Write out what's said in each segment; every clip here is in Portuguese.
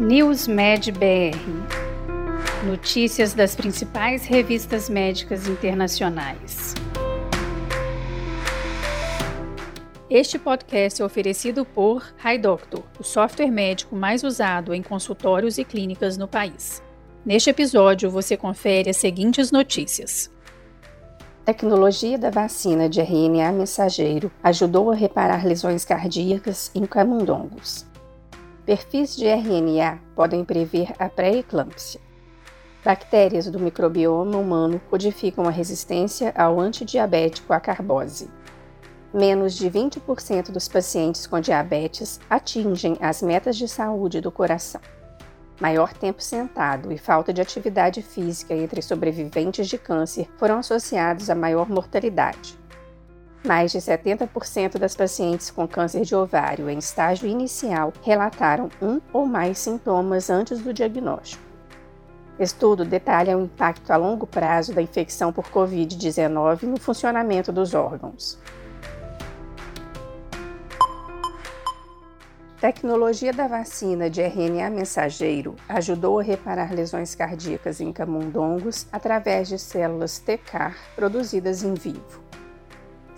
NewsMed BR Notícias das principais revistas médicas internacionais. Este podcast é oferecido por HiDoctor, o software médico mais usado em consultórios e clínicas no país. Neste episódio, você confere as seguintes notícias. Tecnologia da vacina de RNA mensageiro ajudou a reparar lesões cardíacas em camundongos. Perfis de RNA podem prever a pré-eclâmpsia. Bactérias do microbioma humano codificam a resistência ao antidiabético à carbose. Menos de 20% dos pacientes com diabetes atingem as metas de saúde do coração. Maior tempo sentado e falta de atividade física entre sobreviventes de câncer foram associados a maior mortalidade. Mais de 70% das pacientes com câncer de ovário em estágio inicial relataram um ou mais sintomas antes do diagnóstico. Estudo detalha o impacto a longo prazo da infecção por Covid-19 no funcionamento dos órgãos. Tecnologia da vacina de RNA mensageiro ajudou a reparar lesões cardíacas em camundongos através de células TCAR produzidas em vivo.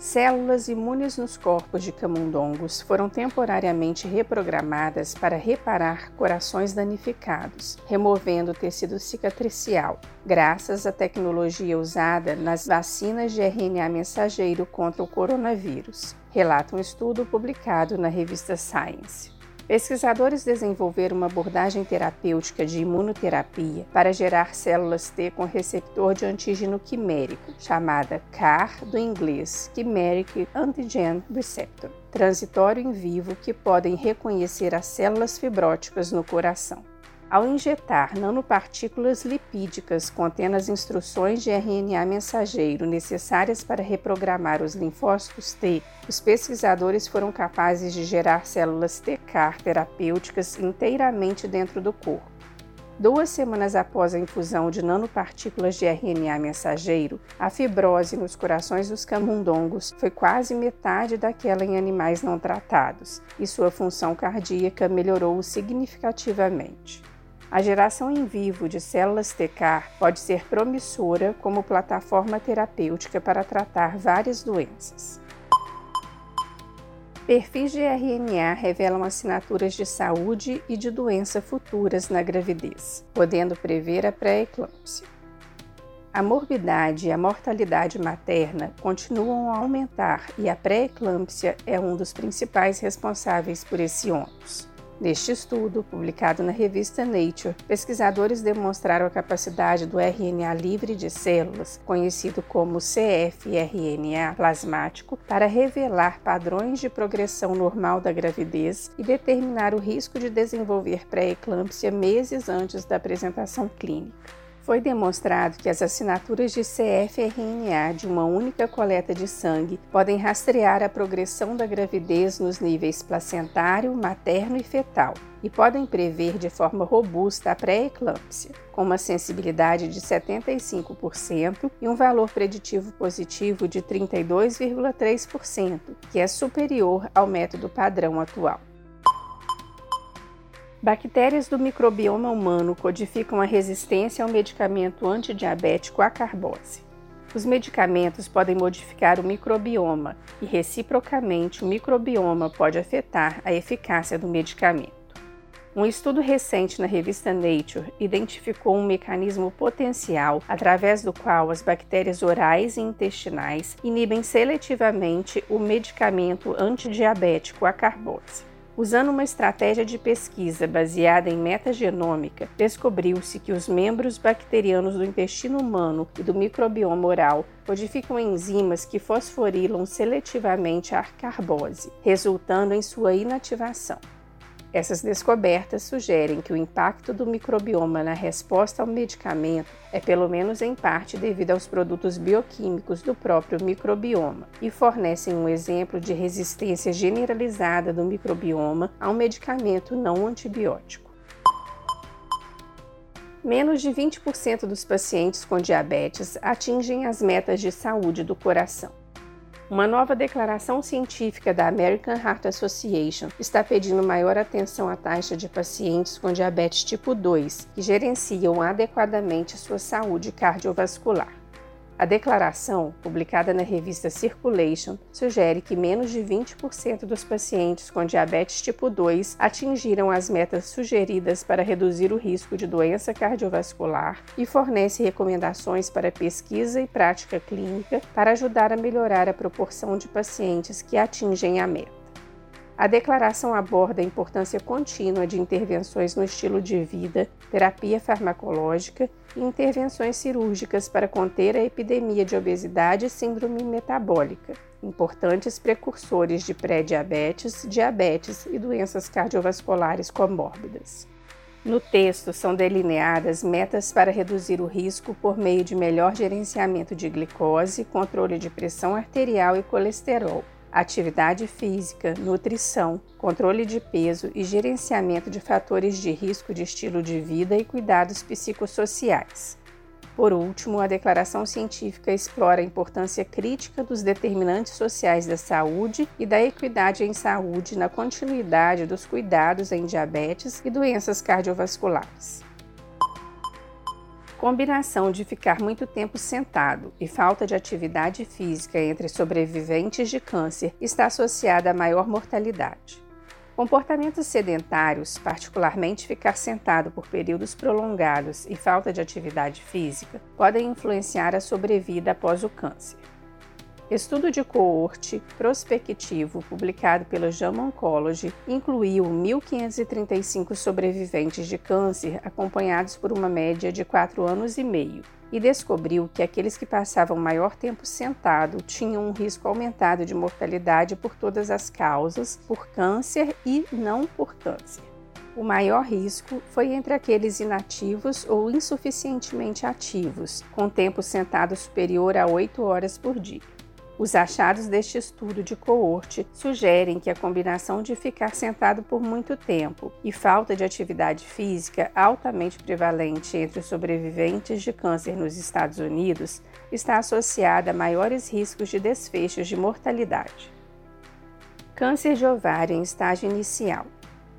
Células imunes nos corpos de camundongos foram temporariamente reprogramadas para reparar corações danificados, removendo tecido cicatricial, graças à tecnologia usada nas vacinas de RNA mensageiro contra o coronavírus, relata um estudo publicado na revista Science. Pesquisadores desenvolveram uma abordagem terapêutica de imunoterapia para gerar células T com receptor de antígeno quimérico, chamada CAR do inglês Chimeric Antigen Receptor, transitório em vivo que podem reconhecer as células fibróticas no coração. Ao injetar nanopartículas lipídicas contendo as instruções de RNA mensageiro necessárias para reprogramar os linfócitos T, os pesquisadores foram capazes de gerar células T-CAR terapêuticas inteiramente dentro do corpo. Duas semanas após a infusão de nanopartículas de RNA mensageiro, a fibrose nos corações dos camundongos foi quase metade daquela em animais não tratados, e sua função cardíaca melhorou significativamente. A geração em vivo de células TCAR pode ser promissora como plataforma terapêutica para tratar várias doenças. Perfis de RNA revelam assinaturas de saúde e de doença futuras na gravidez, podendo prever a pré-eclâmpsia. A morbidade e a mortalidade materna continuam a aumentar e a pré-eclâmpsia é um dos principais responsáveis por esse ônus. Neste estudo, publicado na revista Nature, pesquisadores demonstraram a capacidade do RNA livre de células, conhecido como cfRNA plasmático, para revelar padrões de progressão normal da gravidez e determinar o risco de desenvolver pré-eclâmpsia meses antes da apresentação clínica. Foi demonstrado que as assinaturas de cfRNA de uma única coleta de sangue podem rastrear a progressão da gravidez nos níveis placentário, materno e fetal e podem prever de forma robusta a pré-eclâmpsia, com uma sensibilidade de 75% e um valor preditivo positivo de 32,3%, que é superior ao método padrão atual. Bactérias do microbioma humano codificam a resistência ao medicamento antidiabético à carbose. Os medicamentos podem modificar o microbioma e, reciprocamente, o microbioma pode afetar a eficácia do medicamento. Um estudo recente na revista Nature identificou um mecanismo potencial através do qual as bactérias orais e intestinais inibem seletivamente o medicamento antidiabético à carbose. Usando uma estratégia de pesquisa baseada em metagenômica, descobriu-se que os membros bacterianos do intestino humano e do microbioma oral codificam enzimas que fosforilam seletivamente a carbose, resultando em sua inativação. Essas descobertas sugerem que o impacto do microbioma na resposta ao medicamento é pelo menos em parte devido aos produtos bioquímicos do próprio microbioma e fornecem um exemplo de resistência generalizada do microbioma a um medicamento não antibiótico. Menos de 20% dos pacientes com diabetes atingem as metas de saúde do coração. Uma nova declaração científica da American Heart Association está pedindo maior atenção à taxa de pacientes com diabetes tipo 2 que gerenciam adequadamente sua saúde cardiovascular. A declaração, publicada na revista Circulation, sugere que menos de 20% dos pacientes com diabetes tipo 2 atingiram as metas sugeridas para reduzir o risco de doença cardiovascular e fornece recomendações para pesquisa e prática clínica para ajudar a melhorar a proporção de pacientes que atingem a meta. A declaração aborda a importância contínua de intervenções no estilo de vida, terapia farmacológica e intervenções cirúrgicas para conter a epidemia de obesidade e síndrome metabólica, importantes precursores de pré-diabetes, diabetes e doenças cardiovasculares comórbidas. No texto são delineadas metas para reduzir o risco por meio de melhor gerenciamento de glicose, controle de pressão arterial e colesterol, atividade física, nutrição, controle de peso e gerenciamento de fatores de risco de estilo de vida e cuidados psicossociais. Por último, a declaração científica explora a importância crítica dos determinantes sociais da saúde e da equidade em saúde na continuidade dos cuidados em diabetes e doenças cardiovasculares combinação de ficar muito tempo sentado e falta de atividade física entre sobreviventes de câncer está associada a maior mortalidade. Comportamentos sedentários, particularmente ficar sentado por períodos prolongados e falta de atividade física, podem influenciar a sobrevida após o câncer. Estudo de coorte prospectivo publicado pela JAMA Oncology incluiu 1.535 sobreviventes de câncer acompanhados por uma média de 4 anos e meio e descobriu que aqueles que passavam maior tempo sentado tinham um risco aumentado de mortalidade por todas as causas, por câncer e não por câncer. O maior risco foi entre aqueles inativos ou insuficientemente ativos, com tempo sentado superior a 8 horas por dia. Os achados deste estudo de coorte sugerem que a combinação de ficar sentado por muito tempo e falta de atividade física altamente prevalente entre os sobreviventes de câncer nos Estados Unidos está associada a maiores riscos de desfechos de mortalidade. Câncer de ovário em estágio inicial.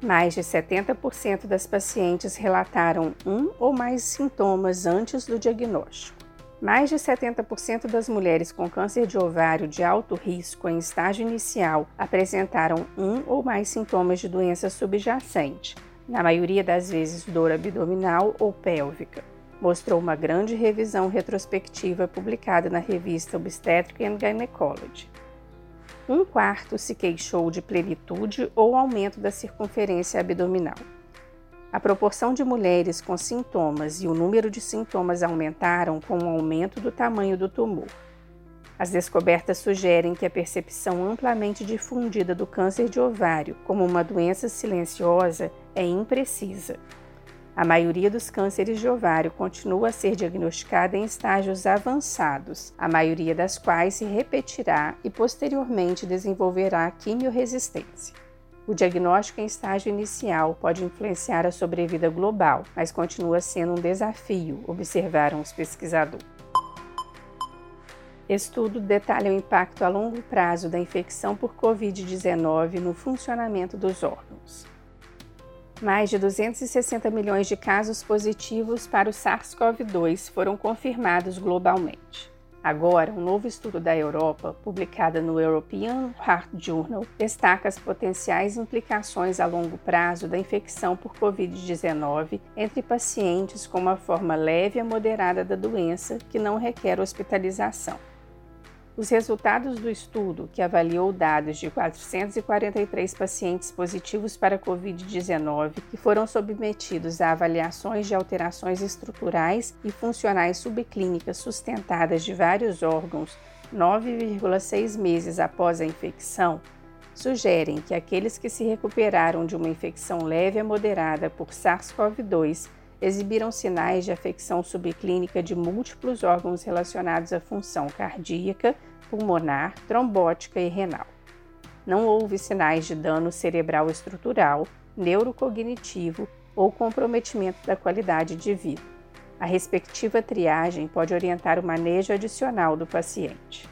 Mais de 70% das pacientes relataram um ou mais sintomas antes do diagnóstico. Mais de 70% das mulheres com câncer de ovário de alto risco em estágio inicial apresentaram um ou mais sintomas de doença subjacente, na maioria das vezes dor abdominal ou pélvica. Mostrou uma grande revisão retrospectiva publicada na revista Obstetric and Gynecology. Um quarto se queixou de plenitude ou aumento da circunferência abdominal. A proporção de mulheres com sintomas e o número de sintomas aumentaram com o aumento do tamanho do tumor. As descobertas sugerem que a percepção amplamente difundida do câncer de ovário como uma doença silenciosa é imprecisa. A maioria dos cânceres de ovário continua a ser diagnosticada em estágios avançados, a maioria das quais se repetirá e posteriormente desenvolverá quimiorresistência. O diagnóstico em estágio inicial pode influenciar a sobrevida global, mas continua sendo um desafio, observaram os pesquisadores. Estudo detalha o impacto a longo prazo da infecção por Covid-19 no funcionamento dos órgãos. Mais de 260 milhões de casos positivos para o SARS-CoV-2 foram confirmados globalmente. Agora, um novo estudo da Europa, publicado no European Heart Journal, destaca as potenciais implicações a longo prazo da infecção por Covid-19 entre pacientes com uma forma leve a moderada da doença que não requer hospitalização. Os resultados do estudo, que avaliou dados de 443 pacientes positivos para Covid-19 que foram submetidos a avaliações de alterações estruturais e funcionais subclínicas sustentadas de vários órgãos 9,6 meses após a infecção, sugerem que aqueles que se recuperaram de uma infecção leve a moderada por SARS-CoV-2 exibiram sinais de afecção subclínica de múltiplos órgãos relacionados à função cardíaca, pulmonar, trombótica e renal. Não houve sinais de dano cerebral estrutural, neurocognitivo ou comprometimento da qualidade de vida. A respectiva triagem pode orientar o manejo adicional do paciente.